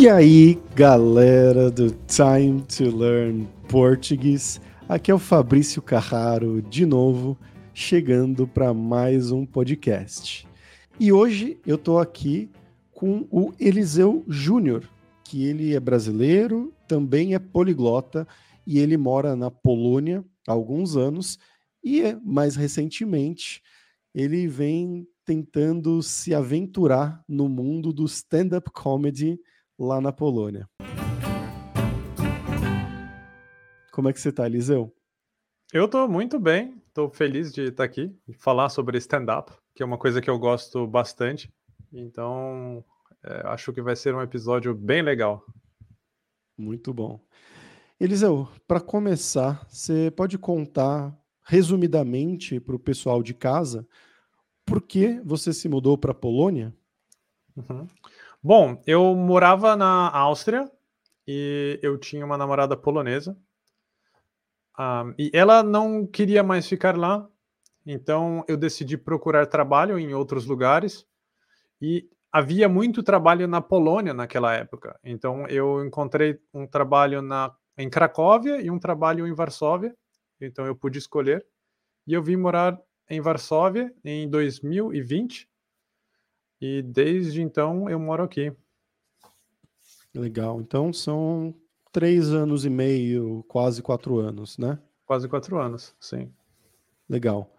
E aí, galera do Time to Learn Português, aqui é o Fabrício Carraro de novo, chegando para mais um podcast. E hoje eu estou aqui com o Eliseu Júnior, que ele é brasileiro, também é poliglota e ele mora na Polônia há alguns anos e é, mais recentemente ele vem tentando se aventurar no mundo do stand-up comedy lá na Polônia. Como é que você está, Eliseu? Eu estou muito bem, estou feliz de estar aqui e falar sobre stand-up, que é uma coisa que eu gosto bastante. Então, é, acho que vai ser um episódio bem legal. Muito bom. Eliseu, para começar, você pode contar resumidamente para o pessoal de casa por que você se mudou para a Polônia? Uhum. Bom, eu morava na Áustria e eu tinha uma namorada polonesa. Um, e ela não queria mais ficar lá, então eu decidi procurar trabalho em outros lugares. E havia muito trabalho na Polônia naquela época. Então eu encontrei um trabalho na, em Cracóvia e um trabalho em Varsóvia. Então eu pude escolher. E eu vim morar em Varsóvia em 2020 e desde então eu moro aqui. Legal. Então são três anos e meio, quase quatro anos, né? Quase quatro anos, sim. Legal.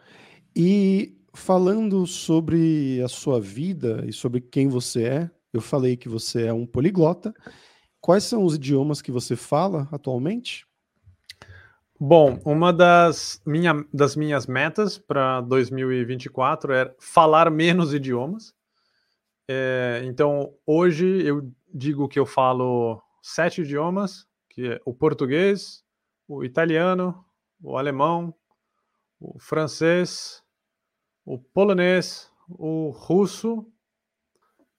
E falando sobre a sua vida e sobre quem você é, eu falei que você é um poliglota. Quais são os idiomas que você fala atualmente? Bom, uma das, minha, das minhas metas para 2024 é falar menos idiomas. É, então, hoje eu digo que eu falo sete idiomas, que é o português, o italiano, o alemão, o francês, o polonês, o russo.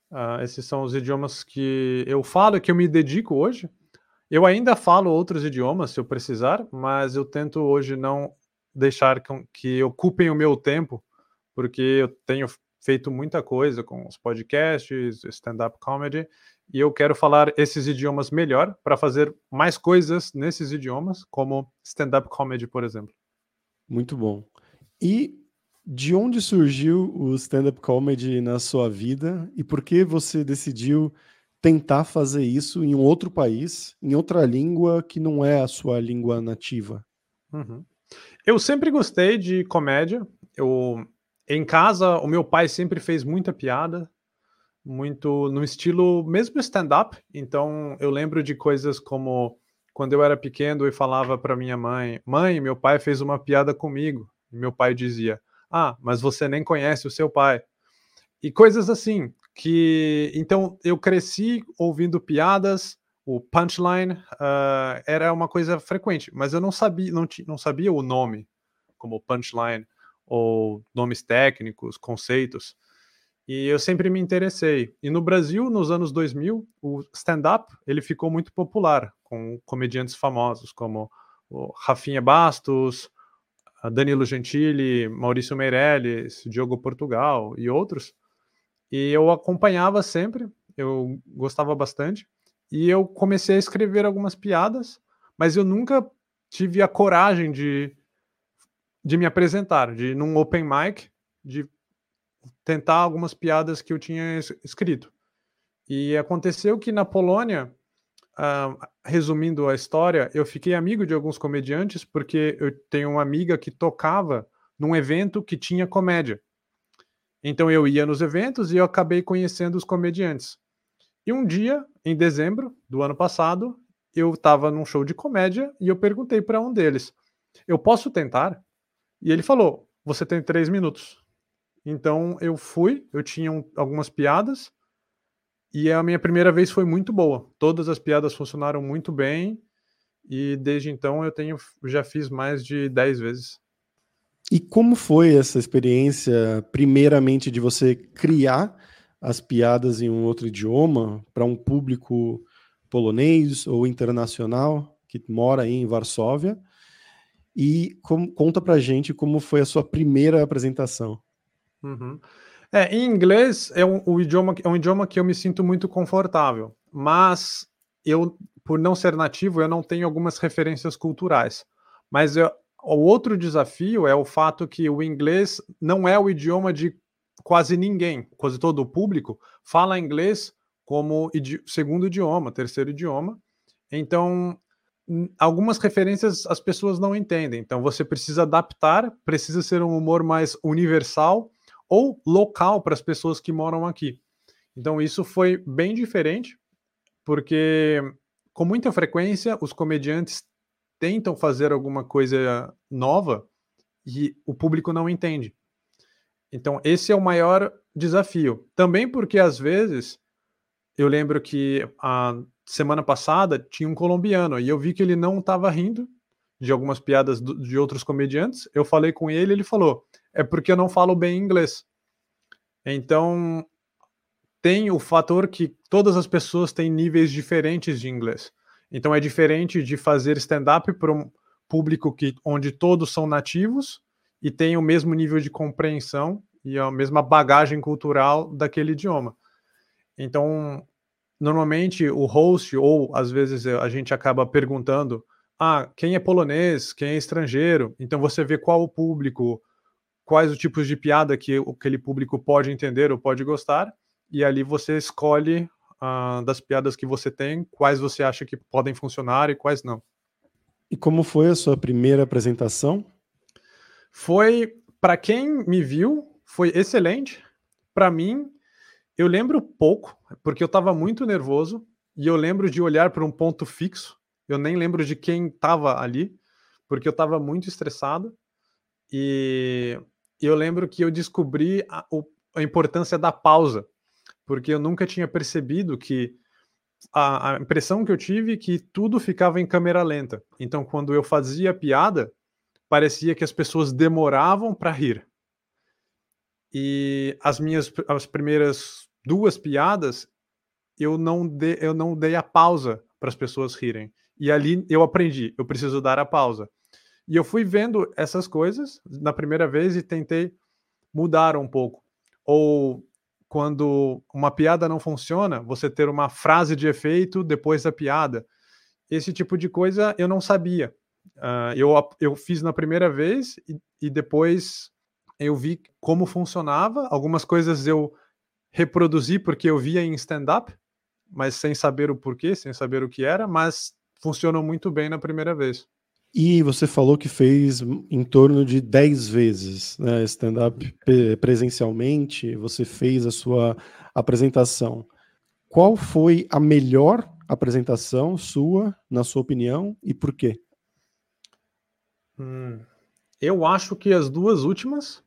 Uh, esses são os idiomas que eu falo que eu me dedico hoje. Eu ainda falo outros idiomas se eu precisar, mas eu tento hoje não deixar que ocupem o meu tempo, porque eu tenho feito muita coisa com os podcasts, stand-up comedy, e eu quero falar esses idiomas melhor para fazer mais coisas nesses idiomas, como stand-up comedy, por exemplo. Muito bom. E de onde surgiu o stand-up comedy na sua vida e por que você decidiu tentar fazer isso em um outro país, em outra língua que não é a sua língua nativa? Uhum. Eu sempre gostei de comédia. Eu, em casa, o meu pai sempre fez muita piada, muito no estilo mesmo stand-up. Então, eu lembro de coisas como quando eu era pequeno e falava para minha mãe: Mãe, meu pai fez uma piada comigo. E meu pai dizia: Ah, mas você nem conhece o seu pai. E coisas assim que então eu cresci ouvindo piadas, o punchline uh, era uma coisa frequente, mas eu não sabia, não, não sabia o nome como punchline ou nomes técnicos, conceitos. E eu sempre me interessei. E no Brasil, nos anos 2000, o stand-up ele ficou muito popular com comediantes famosos como o Rafinha Bastos, Danilo Gentili, Maurício Meirelles, Diogo Portugal e outros. E eu acompanhava sempre, eu gostava bastante. E eu comecei a escrever algumas piadas, mas eu nunca tive a coragem de, de me apresentar, de num open mic, de tentar algumas piadas que eu tinha escrito. E aconteceu que na Polônia, resumindo a história, eu fiquei amigo de alguns comediantes porque eu tenho uma amiga que tocava num evento que tinha comédia. Então eu ia nos eventos e eu acabei conhecendo os comediantes. E um dia, em dezembro do ano passado, eu estava num show de comédia e eu perguntei para um deles: Eu posso tentar? E ele falou: Você tem três minutos. Então eu fui, eu tinha um, algumas piadas e a minha primeira vez foi muito boa. Todas as piadas funcionaram muito bem e desde então eu tenho já fiz mais de dez vezes. E como foi essa experiência, primeiramente, de você criar as piadas em um outro idioma para um público polonês ou internacional que mora aí em Varsóvia? E com, conta pra gente como foi a sua primeira apresentação. Uhum. É, em inglês é um, o idioma, é um idioma que eu me sinto muito confortável. mas eu, por não ser nativo, eu não tenho algumas referências culturais. Mas eu, o outro desafio é o fato que o inglês não é o idioma de quase ninguém, quase todo o público fala inglês como idi segundo idioma, terceiro idioma. Então, algumas referências as pessoas não entendem. Então, você precisa adaptar, precisa ser um humor mais universal ou local para as pessoas que moram aqui. Então, isso foi bem diferente, porque com muita frequência os comediantes tentam fazer alguma coisa nova e o público não entende. Então, esse é o maior desafio. Também porque, às vezes, eu lembro que a semana passada tinha um colombiano e eu vi que ele não estava rindo de algumas piadas do, de outros comediantes. Eu falei com ele, ele falou: é porque eu não falo bem inglês. Então, tem o fator que todas as pessoas têm níveis diferentes de inglês. Então, é diferente de fazer stand-up para um público que, onde todos são nativos e tem o mesmo nível de compreensão e a mesma bagagem cultural daquele idioma. Então, normalmente o host, ou às vezes a gente acaba perguntando: ah, quem é polonês, quem é estrangeiro? Então você vê qual o público, quais os tipos de piada que aquele público pode entender ou pode gostar, e ali você escolhe uh, das piadas que você tem, quais você acha que podem funcionar e quais não. E como foi a sua primeira apresentação? Foi, para quem me viu, foi excelente. Para mim, eu lembro pouco, porque eu estava muito nervoso e eu lembro de olhar para um ponto fixo. Eu nem lembro de quem estava ali, porque eu estava muito estressado. E eu lembro que eu descobri a, a importância da pausa, porque eu nunca tinha percebido que a, a, impressão que eu tive é que tudo ficava em câmera lenta. Então, quando eu fazia piada, parecia que as pessoas demoravam para rir. E as minhas as primeiras duas piadas, eu não, eu não dei a pausa para as pessoas rirem. E ali eu aprendi, eu preciso dar a pausa. E eu fui vendo essas coisas na primeira vez e tentei mudar um pouco. Ou quando uma piada não funciona, você ter uma frase de efeito depois da piada. Esse tipo de coisa eu não sabia. Uh, eu, eu fiz na primeira vez e, e depois eu vi como funcionava. Algumas coisas eu reproduzi porque eu via em stand-up, mas sem saber o porquê, sem saber o que era, mas funcionou muito bem na primeira vez. E você falou que fez em torno de 10 vezes né, stand-up presencialmente, você fez a sua apresentação. Qual foi a melhor apresentação sua, na sua opinião, e por quê? Hum, eu acho que as duas últimas,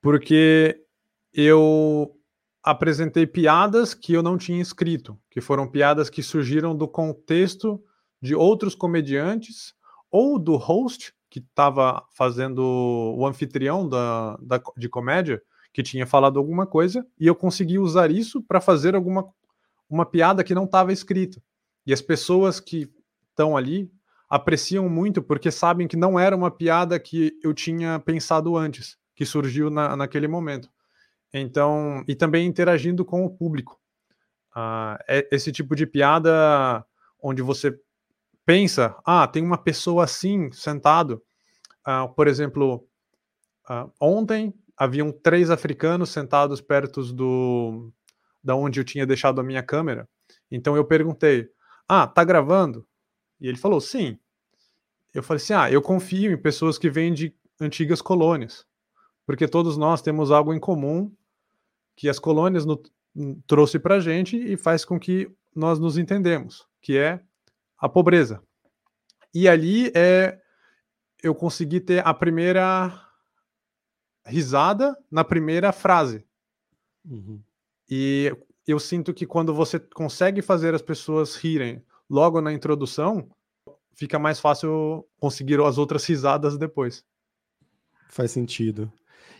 porque eu apresentei piadas que eu não tinha escrito, que foram piadas que surgiram do contexto de outros comediantes ou do host que estava fazendo o anfitrião da, da, de comédia, que tinha falado alguma coisa, e eu consegui usar isso para fazer alguma uma piada que não estava escrita. E as pessoas que estão ali apreciam muito porque sabem que não era uma piada que eu tinha pensado antes, que surgiu na, naquele momento. Então, e também interagindo com o público. Uh, é esse tipo de piada onde você pensa, ah, tem uma pessoa assim sentado. Uh, por exemplo, uh, ontem haviam três africanos sentados perto do da onde eu tinha deixado a minha câmera. Então eu perguntei, ah, tá gravando? E ele falou, sim. Eu falei assim, ah, eu confio em pessoas que vêm de antigas colônias, porque todos nós temos algo em comum que as colônias no, trouxe para a gente e faz com que nós nos entendemos, que é a pobreza. E ali é eu consegui ter a primeira risada na primeira frase. Uhum. E eu sinto que quando você consegue fazer as pessoas rirem logo na introdução, fica mais fácil conseguir as outras risadas depois. Faz sentido.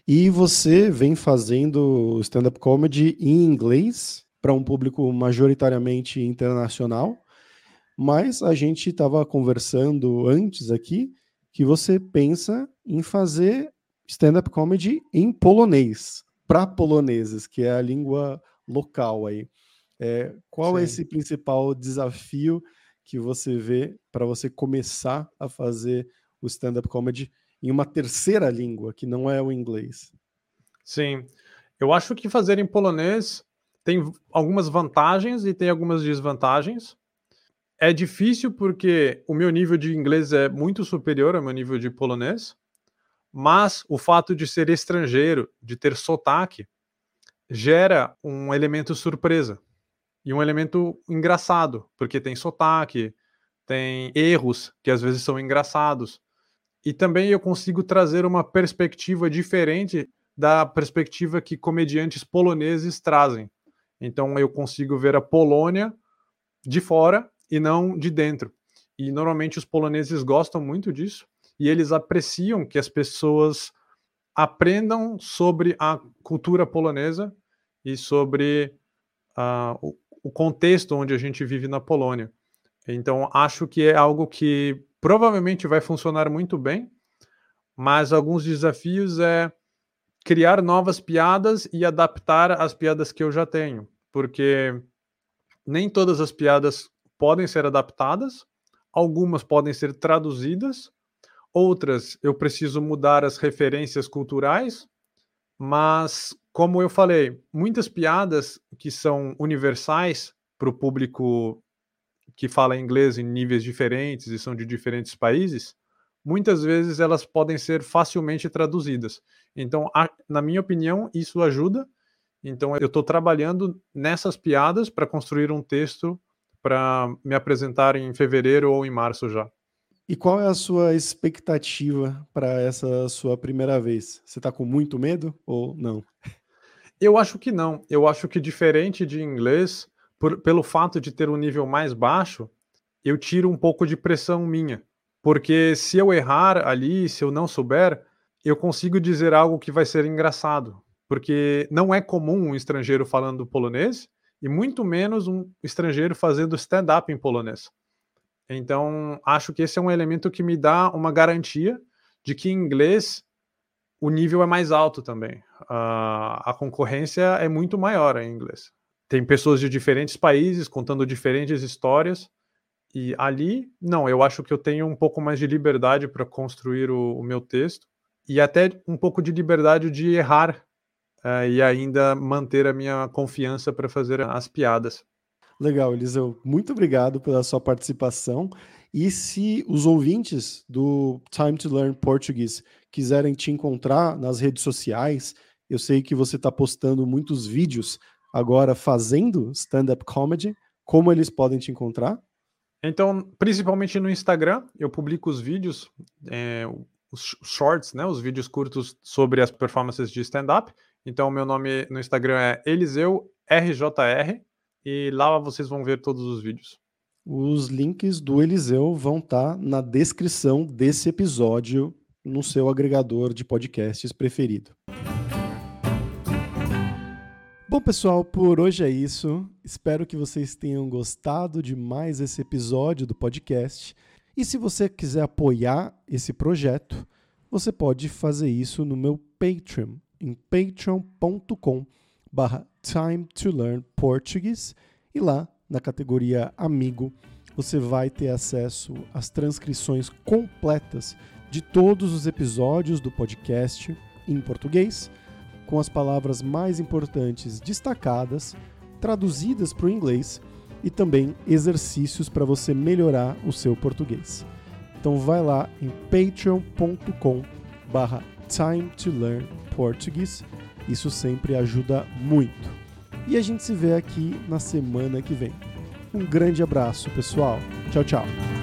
E você vem fazendo stand-up comedy em inglês para um público majoritariamente internacional, mas a gente estava conversando antes aqui que você pensa em fazer stand-up comedy em polonês, para poloneses, que é a língua local aí. É, qual Sim. é esse principal desafio que você vê para você começar a fazer o stand-up comedy em uma terceira língua, que não é o inglês? Sim, eu acho que fazer em polonês tem algumas vantagens e tem algumas desvantagens. É difícil porque o meu nível de inglês é muito superior ao meu nível de polonês, mas o fato de ser estrangeiro, de ter sotaque, gera um elemento surpresa e um elemento engraçado, porque tem sotaque, tem erros que às vezes são engraçados. E também eu consigo trazer uma perspectiva diferente da perspectiva que comediantes poloneses trazem. Então eu consigo ver a Polônia de fora e não de dentro. E normalmente os poloneses gostam muito disso e eles apreciam que as pessoas aprendam sobre a cultura polonesa e sobre uh, o, o contexto onde a gente vive na Polônia. Então, acho que é algo que provavelmente vai funcionar muito bem, mas alguns desafios é criar novas piadas e adaptar as piadas que eu já tenho, porque nem todas as piadas podem ser adaptadas, algumas podem ser traduzidas, outras eu preciso mudar as referências culturais, mas como eu falei, muitas piadas que são universais para o público que fala inglês em níveis diferentes e são de diferentes países, muitas vezes elas podem ser facilmente traduzidas. Então, a, na minha opinião, isso ajuda. Então, eu estou trabalhando nessas piadas para construir um texto para me apresentar em fevereiro ou em março já. E qual é a sua expectativa para essa sua primeira vez? Você está com muito medo ou não? Eu acho que não. Eu acho que diferente de inglês, por, pelo fato de ter um nível mais baixo, eu tiro um pouco de pressão minha. Porque se eu errar ali, se eu não souber, eu consigo dizer algo que vai ser engraçado. Porque não é comum um estrangeiro falando polonês e muito menos um estrangeiro fazendo stand-up em polonês. Então, acho que esse é um elemento que me dá uma garantia de que em inglês o nível é mais alto também. Uh, a concorrência é muito maior em inglês. Tem pessoas de diferentes países contando diferentes histórias. E ali, não, eu acho que eu tenho um pouco mais de liberdade para construir o, o, meu texto e até um pouco de liberdade de errar uh, e ainda manter a minha confiança para fazer as piadas. Legal, Eliseu. Muito obrigado pela sua participação. E se os ouvintes do Time to Learn Portuguese quiserem te encontrar nas redes sociais, eu sei que você está postando muitos vídeos agora fazendo stand-up comedy. Como eles podem te encontrar? Então, principalmente no Instagram, eu publico os vídeos, é, os shorts, né, os vídeos curtos sobre as performances de stand-up. Então, meu nome no Instagram é Eliseu RJR e lá vocês vão ver todos os vídeos. Os links do Eliseu vão estar tá na descrição desse episódio no seu agregador de podcasts preferido. Bom, pessoal, por hoje é isso. Espero que vocês tenham gostado de mais esse episódio do podcast. E se você quiser apoiar esse projeto, você pode fazer isso no meu Patreon, em patreon.com barra time to learn Portuguese e lá na categoria Amigo você vai ter acesso às transcrições completas de todos os episódios do podcast em português, com as palavras mais importantes destacadas, traduzidas para o inglês e também exercícios para você melhorar o seu português. Então vai lá em patreon.com barra time to learn Portuguese. Isso sempre ajuda muito. E a gente se vê aqui na semana que vem. Um grande abraço, pessoal. Tchau, tchau.